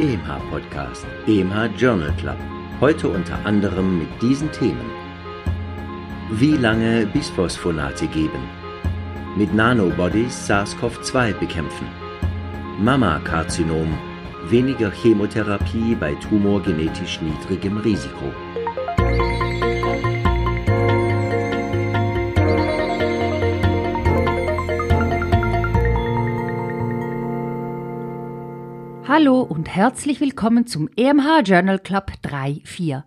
EMH Podcast, EMH Journal Club. Heute unter anderem mit diesen Themen. Wie lange Bisphosphonate geben? Mit Nanobodies SARS-CoV-2 bekämpfen. Mammakarzinom. Weniger Chemotherapie bei Tumor genetisch niedrigem Risiko. Hallo und herzlich willkommen zum EMH Journal Club 3.4.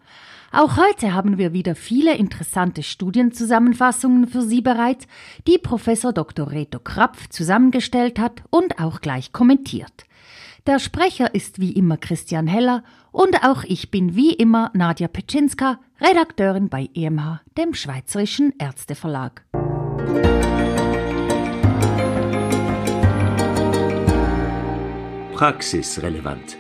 Auch heute haben wir wieder viele interessante Studienzusammenfassungen für Sie bereit, die Professor Dr. Reto Krapf zusammengestellt hat und auch gleich kommentiert. Der Sprecher ist wie immer Christian Heller und auch ich bin wie immer Nadja Petschinska, Redakteurin bei EMH, dem Schweizerischen Ärzteverlag. Praxisrelevant.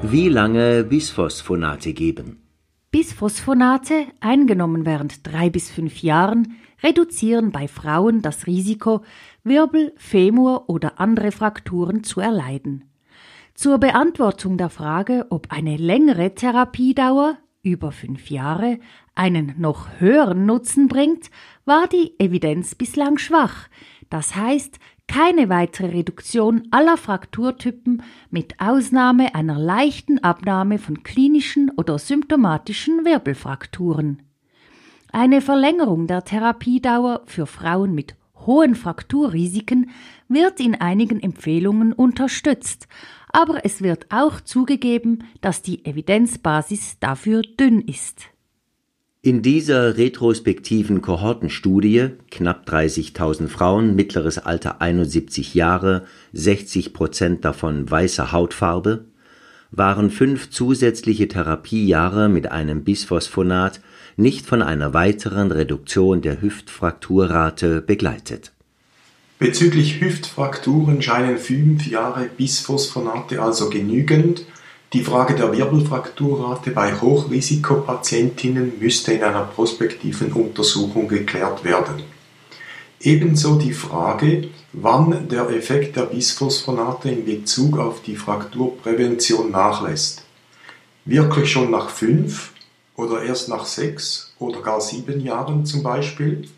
Wie lange Bisphosphonate geben? Bisphosphonate, eingenommen während drei bis fünf Jahren, reduzieren bei Frauen das Risiko, Wirbel, Femur oder andere Frakturen zu erleiden. Zur Beantwortung der Frage, ob eine längere Therapiedauer über fünf Jahre einen noch höheren Nutzen bringt, war die Evidenz bislang schwach. Das heißt, keine weitere Reduktion aller Frakturtypen mit Ausnahme einer leichten Abnahme von klinischen oder symptomatischen Wirbelfrakturen. Eine Verlängerung der Therapiedauer für Frauen mit hohen Frakturrisiken wird in einigen Empfehlungen unterstützt, aber es wird auch zugegeben, dass die Evidenzbasis dafür dünn ist. In dieser retrospektiven Kohortenstudie, knapp 30.000 Frauen, mittleres Alter 71 Jahre, 60 Prozent davon weiße Hautfarbe, waren fünf zusätzliche Therapiejahre mit einem Bisphosphonat nicht von einer weiteren Reduktion der Hüftfrakturrate begleitet. Bezüglich Hüftfrakturen scheinen fünf Jahre Bisphosphonate also genügend die Frage der Wirbelfrakturrate bei Hochrisikopatientinnen müsste in einer prospektiven Untersuchung geklärt werden. Ebenso die Frage, wann der Effekt der Bisphosphonate in Bezug auf die Frakturprävention nachlässt. Wirklich schon nach fünf oder erst nach sechs oder gar sieben Jahren zum Beispiel?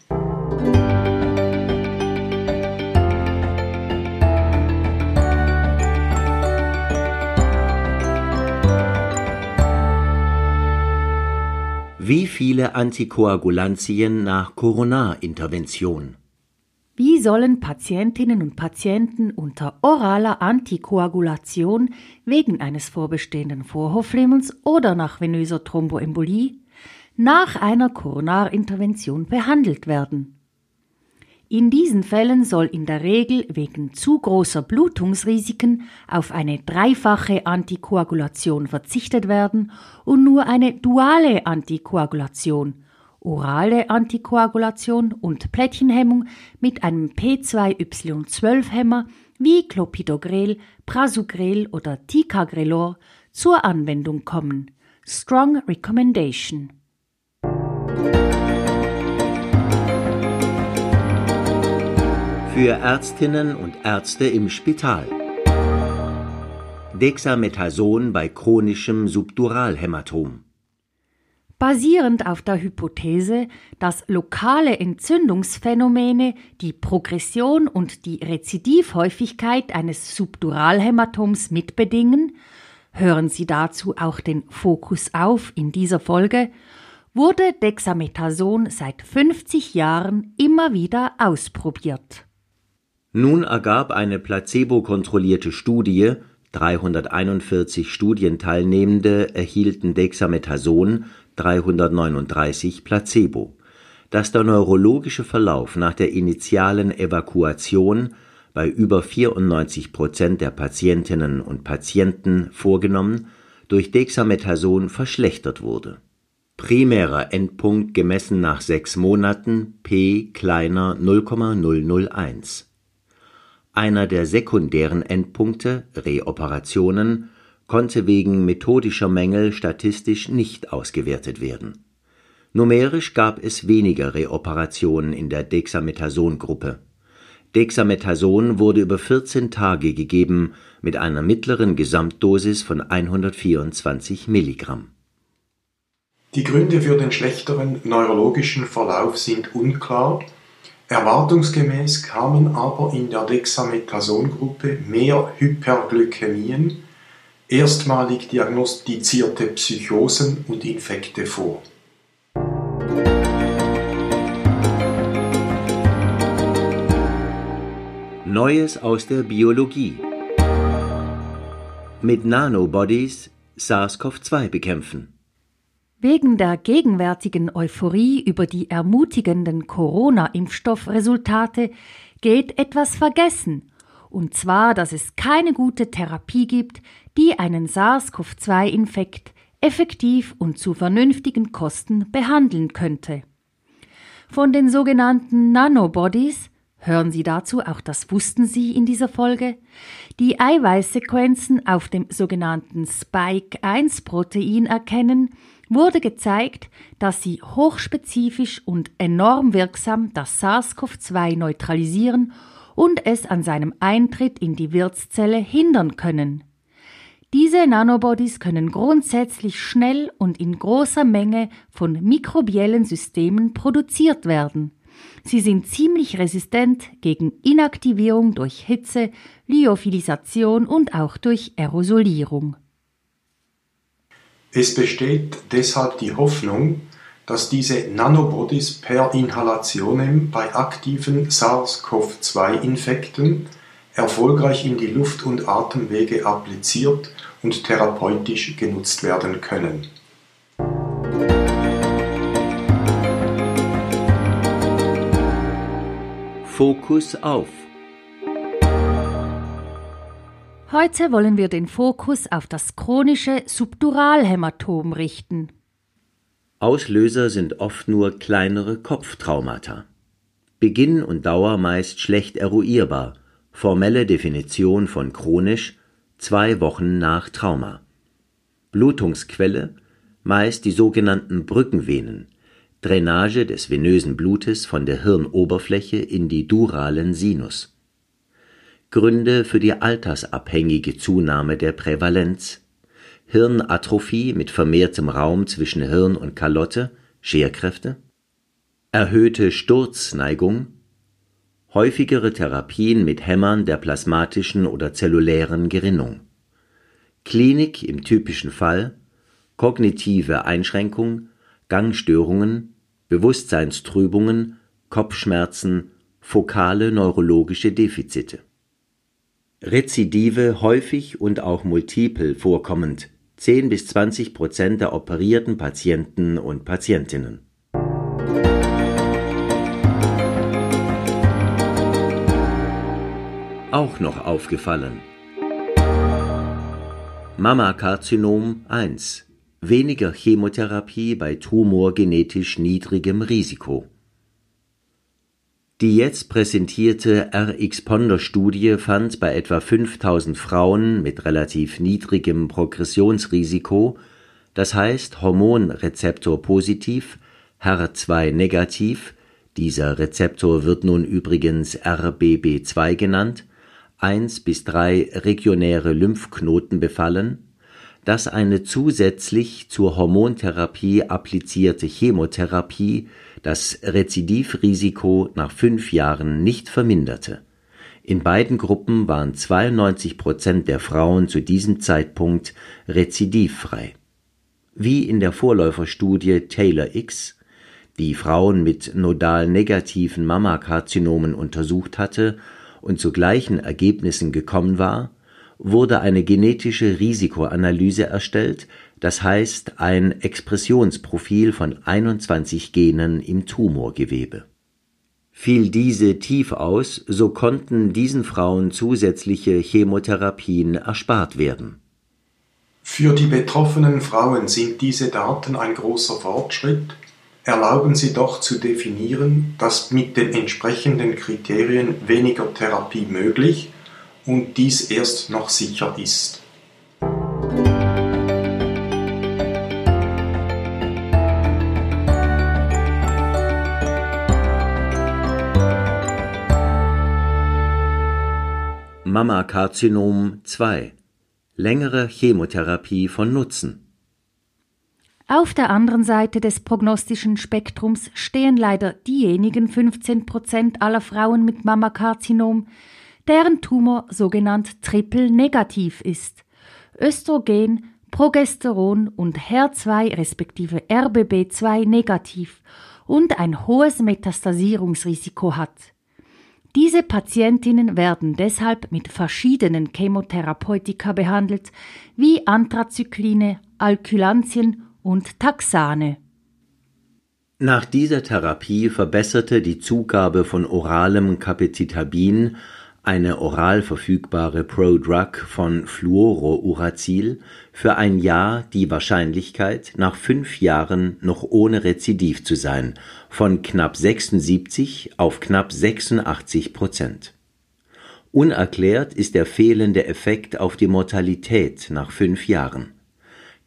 Viele Antikoagulantien nach Coronarintervention? Wie sollen Patientinnen und Patienten unter oraler Antikoagulation wegen eines vorbestehenden Vorhofflimmers oder nach venöser Thromboembolie nach einer Coronarintervention behandelt werden? In diesen Fällen soll in der Regel wegen zu großer Blutungsrisiken auf eine dreifache Antikoagulation verzichtet werden und nur eine duale Antikoagulation, orale Antikoagulation und Plättchenhemmung mit einem P2Y12-Hämmer wie Clopidogrel, Prasugrel oder Ticagrelor zur Anwendung kommen. Strong Recommendation. Für Ärztinnen und Ärzte im Spital. Dexamethason bei chronischem Subduralhämatom. Basierend auf der Hypothese, dass lokale Entzündungsphänomene die Progression und die Rezidivhäufigkeit eines Subduralhämatoms mitbedingen, hören Sie dazu auch den Fokus auf in dieser Folge, wurde Dexamethason seit 50 Jahren immer wieder ausprobiert. Nun ergab eine placebo-kontrollierte Studie, 341 Studienteilnehmende erhielten Dexamethason, 339 Placebo, dass der neurologische Verlauf nach der initialen Evakuation bei über 94 Prozent der Patientinnen und Patienten vorgenommen durch Dexamethason verschlechtert wurde. Primärer Endpunkt gemessen nach sechs Monaten p kleiner 0,001 einer der sekundären Endpunkte (Reoperationen) konnte wegen methodischer Mängel statistisch nicht ausgewertet werden. Numerisch gab es weniger Reoperationen in der Dexamethason-Gruppe. Dexamethason wurde über 14 Tage gegeben mit einer mittleren Gesamtdosis von 124 Milligramm. Die Gründe für den schlechteren neurologischen Verlauf sind unklar. Erwartungsgemäß kamen aber in der Dexamethason-Gruppe mehr Hyperglykämien, erstmalig diagnostizierte Psychosen und Infekte vor. Neues aus der Biologie. Mit Nanobodies SARS-CoV-2 bekämpfen. Wegen der gegenwärtigen Euphorie über die ermutigenden Corona-Impfstoffresultate geht etwas vergessen, und zwar, dass es keine gute Therapie gibt, die einen SARS-CoV-2-Infekt effektiv und zu vernünftigen Kosten behandeln könnte. Von den sogenannten Nanobodies Hören Sie dazu, auch das wussten Sie in dieser Folge, die Eiweißsequenzen auf dem sogenannten Spike-1-Protein erkennen, wurde gezeigt, dass sie hochspezifisch und enorm wirksam das SARS-CoV-2 neutralisieren und es an seinem Eintritt in die Wirtszelle hindern können. Diese Nanobodies können grundsätzlich schnell und in großer Menge von mikrobiellen Systemen produziert werden. Sie sind ziemlich resistent gegen Inaktivierung durch Hitze, Lyophilisation und auch durch Aerosolierung. Es besteht deshalb die Hoffnung, dass diese Nanobodies per Inhalationem bei aktiven SARS-CoV-2-Infekten erfolgreich in die Luft- und Atemwege appliziert und therapeutisch genutzt werden können. Fokus auf. Heute wollen wir den Fokus auf das chronische Subduralhämatom richten. Auslöser sind oft nur kleinere Kopftraumata. Beginn und Dauer meist schlecht eruierbar. Formelle Definition von chronisch zwei Wochen nach Trauma. Blutungsquelle meist die sogenannten Brückenvenen, Drainage des venösen Blutes von der Hirnoberfläche in die duralen Sinus. Gründe für die altersabhängige Zunahme der Prävalenz. Hirnatrophie mit vermehrtem Raum zwischen Hirn und Kalotte, Scherkräfte, erhöhte Sturzneigung, häufigere Therapien mit Hämmern der plasmatischen oder zellulären Gerinnung, Klinik im typischen Fall, kognitive Einschränkung, Gangstörungen, Bewusstseinstrübungen, Kopfschmerzen, fokale neurologische Defizite. Rezidive häufig und auch multiple vorkommend, 10 bis 20 Prozent der operierten Patienten und Patientinnen. Auch noch aufgefallen. Mammakarzinom 1 weniger Chemotherapie bei tumorgenetisch niedrigem Risiko. Die jetzt präsentierte RX-Ponder-Studie fand bei etwa 5000 Frauen mit relativ niedrigem Progressionsrisiko, das heißt Hormonrezeptor positiv, HER2 negativ, dieser Rezeptor wird nun übrigens RBB2 genannt, 1 bis 3 regionäre Lymphknoten befallen dass eine zusätzlich zur Hormontherapie applizierte Chemotherapie das Rezidivrisiko nach fünf Jahren nicht verminderte. In beiden Gruppen waren 92 Prozent der Frauen zu diesem Zeitpunkt rezidivfrei. Wie in der Vorläuferstudie Taylor X, die Frauen mit nodal negativen Mammakarzinomen untersucht hatte und zu gleichen Ergebnissen gekommen war, wurde eine genetische Risikoanalyse erstellt, das heißt ein Expressionsprofil von 21 Genen im Tumorgewebe. Fiel diese tief aus, so konnten diesen Frauen zusätzliche Chemotherapien erspart werden. Für die betroffenen Frauen sind diese Daten ein großer Fortschritt, erlauben sie doch zu definieren, dass mit den entsprechenden Kriterien weniger Therapie möglich und dies erst noch sicher ist. Mammakarzinom 2 Längere Chemotherapie von Nutzen. Auf der anderen Seite des prognostischen Spektrums stehen leider diejenigen 15 Prozent aller Frauen mit Mammakarzinom, deren Tumor sogenannt triple-negativ ist. Östrogen, Progesteron und HER2 respektive RBB2 negativ und ein hohes Metastasierungsrisiko hat. Diese Patientinnen werden deshalb mit verschiedenen Chemotherapeutika behandelt, wie Anthrazykline, Alkylantien und Taxane. Nach dieser Therapie verbesserte die Zugabe von oralem Capecitabin, eine oral verfügbare Prodrug von Fluorouracil, für ein Jahr die Wahrscheinlichkeit, nach fünf Jahren noch ohne Rezidiv zu sein, von knapp 76 auf knapp 86 Prozent. Unerklärt ist der fehlende Effekt auf die Mortalität nach fünf Jahren.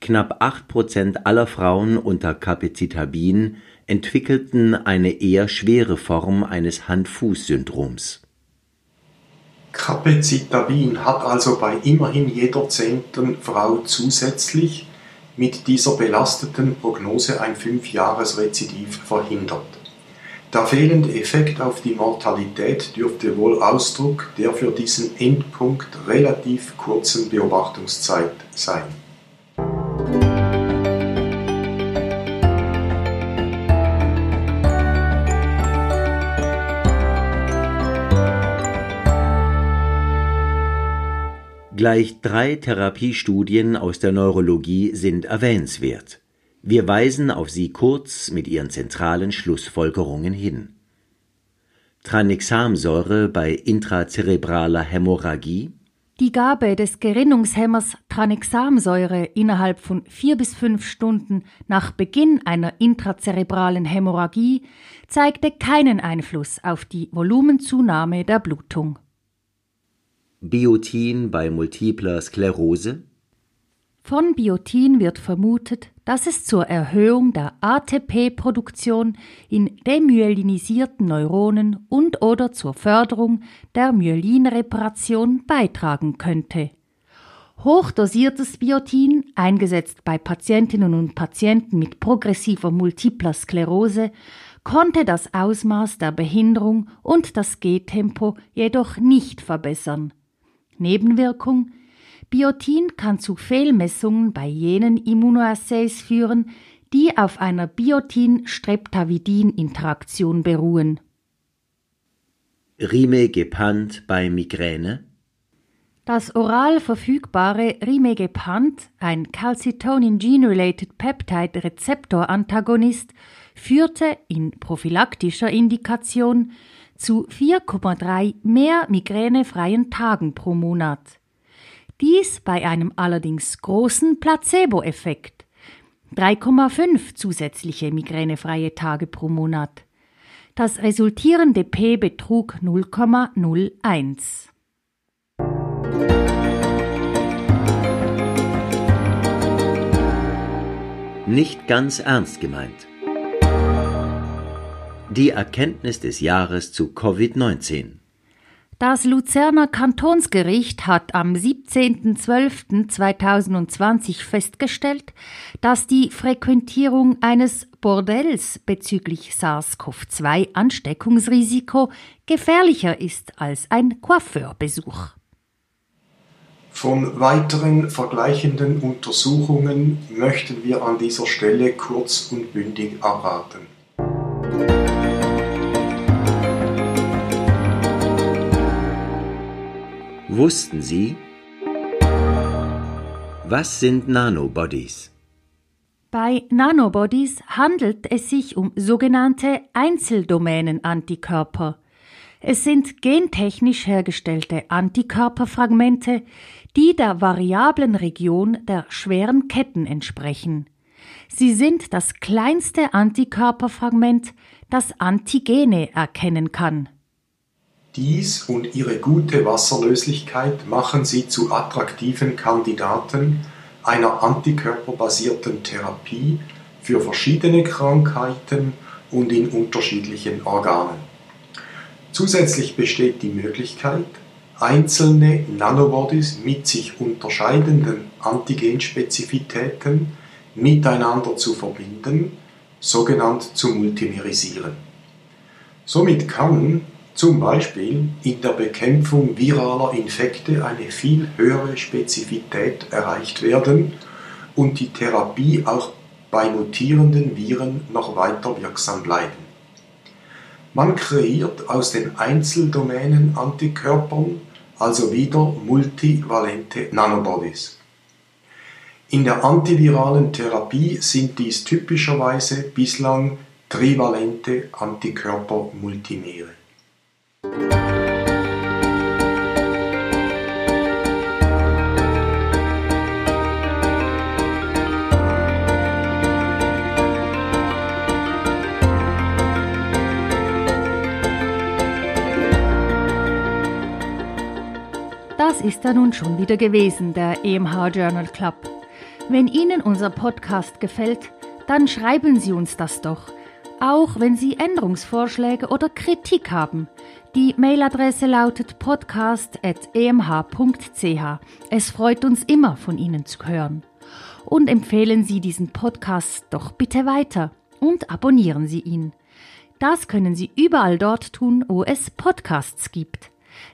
Knapp acht Prozent aller Frauen unter Capecitabin entwickelten eine eher schwere Form eines Hand-Fuß-Syndroms. Capecitabin hat also bei immerhin jeder zehnten Frau zusätzlich mit dieser belasteten Prognose ein Fünfjahresrezidiv verhindert. Der fehlende Effekt auf die Mortalität dürfte wohl Ausdruck der für diesen Endpunkt relativ kurzen Beobachtungszeit sein. Gleich drei Therapiestudien aus der Neurologie sind erwähnenswert. Wir weisen auf sie kurz mit ihren zentralen Schlussfolgerungen hin. Tranexamsäure bei intrazerebraler Hämorrhagie die Gabe des Gerinnungshemmers Tranexamsäure innerhalb von vier bis fünf Stunden nach Beginn einer intrazerebralen Hämorrhagie zeigte keinen Einfluss auf die Volumenzunahme der Blutung. Biotin bei multipler Sklerose von Biotin wird vermutet, dass es zur Erhöhung der ATP-Produktion in demyelinisierten Neuronen und oder zur Förderung der Myelinreparation beitragen könnte. Hochdosiertes Biotin, eingesetzt bei Patientinnen und Patienten mit progressiver multipler Sklerose, konnte das Ausmaß der Behinderung und das Gehtempo jedoch nicht verbessern. Nebenwirkung Biotin kann zu Fehlmessungen bei jenen Immunoassays führen, die auf einer Biotin-Streptavidin-Interaktion beruhen. Rimegepant bei Migräne das oral verfügbare Rimegepant, ein Calcitonin-Gene-Related Peptide Rezeptor-Antagonist, führte in prophylaktischer Indikation zu 4,3 mehr migränefreien Tagen pro Monat. Dies bei einem allerdings großen Placebo-Effekt. 3,5 zusätzliche migränefreie Tage pro Monat. Das resultierende P betrug 0,01. Nicht ganz ernst gemeint. Die Erkenntnis des Jahres zu Covid-19. Das Luzerner Kantonsgericht hat am 17.12.2020 festgestellt, dass die Frequentierung eines Bordells bezüglich SARS-CoV-2 Ansteckungsrisiko gefährlicher ist als ein Coiffeurbesuch. Von weiteren vergleichenden Untersuchungen möchten wir an dieser Stelle kurz und bündig erraten. Wussten Sie? Was sind Nanobodies? Bei Nanobodies handelt es sich um sogenannte Einzeldomänen-Antikörper. Es sind gentechnisch hergestellte Antikörperfragmente, die der variablen Region der schweren Ketten entsprechen. Sie sind das kleinste Antikörperfragment, das Antigene erkennen kann. Dies und ihre gute Wasserlöslichkeit machen sie zu attraktiven Kandidaten einer antikörperbasierten Therapie für verschiedene Krankheiten und in unterschiedlichen Organen. Zusätzlich besteht die Möglichkeit, einzelne Nanobodies mit sich unterscheidenden Antigenspezifitäten miteinander zu verbinden, sogenannt zu multimerisieren. Somit kann zum Beispiel in der Bekämpfung viraler Infekte eine viel höhere Spezifität erreicht werden und die Therapie auch bei mutierenden Viren noch weiter wirksam bleiben. Man kreiert aus den Einzeldomänen Antikörpern also wieder multivalente Nanobodies. In der antiviralen Therapie sind dies typischerweise bislang trivalente Antikörpermultimere. Das ist er nun schon wieder gewesen, der EMH Journal Club. Wenn Ihnen unser Podcast gefällt, dann schreiben Sie uns das doch, auch wenn Sie Änderungsvorschläge oder Kritik haben. Die Mailadresse lautet podcast.emh.ch. Es freut uns immer, von Ihnen zu hören. Und empfehlen Sie diesen Podcast doch bitte weiter und abonnieren Sie ihn. Das können Sie überall dort tun, wo es Podcasts gibt.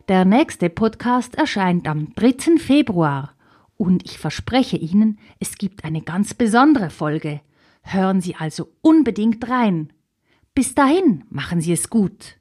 Der nächste Podcast erscheint am 3. Februar. Und ich verspreche Ihnen, es gibt eine ganz besondere Folge. Hören Sie also unbedingt rein. Bis dahin, machen Sie es gut.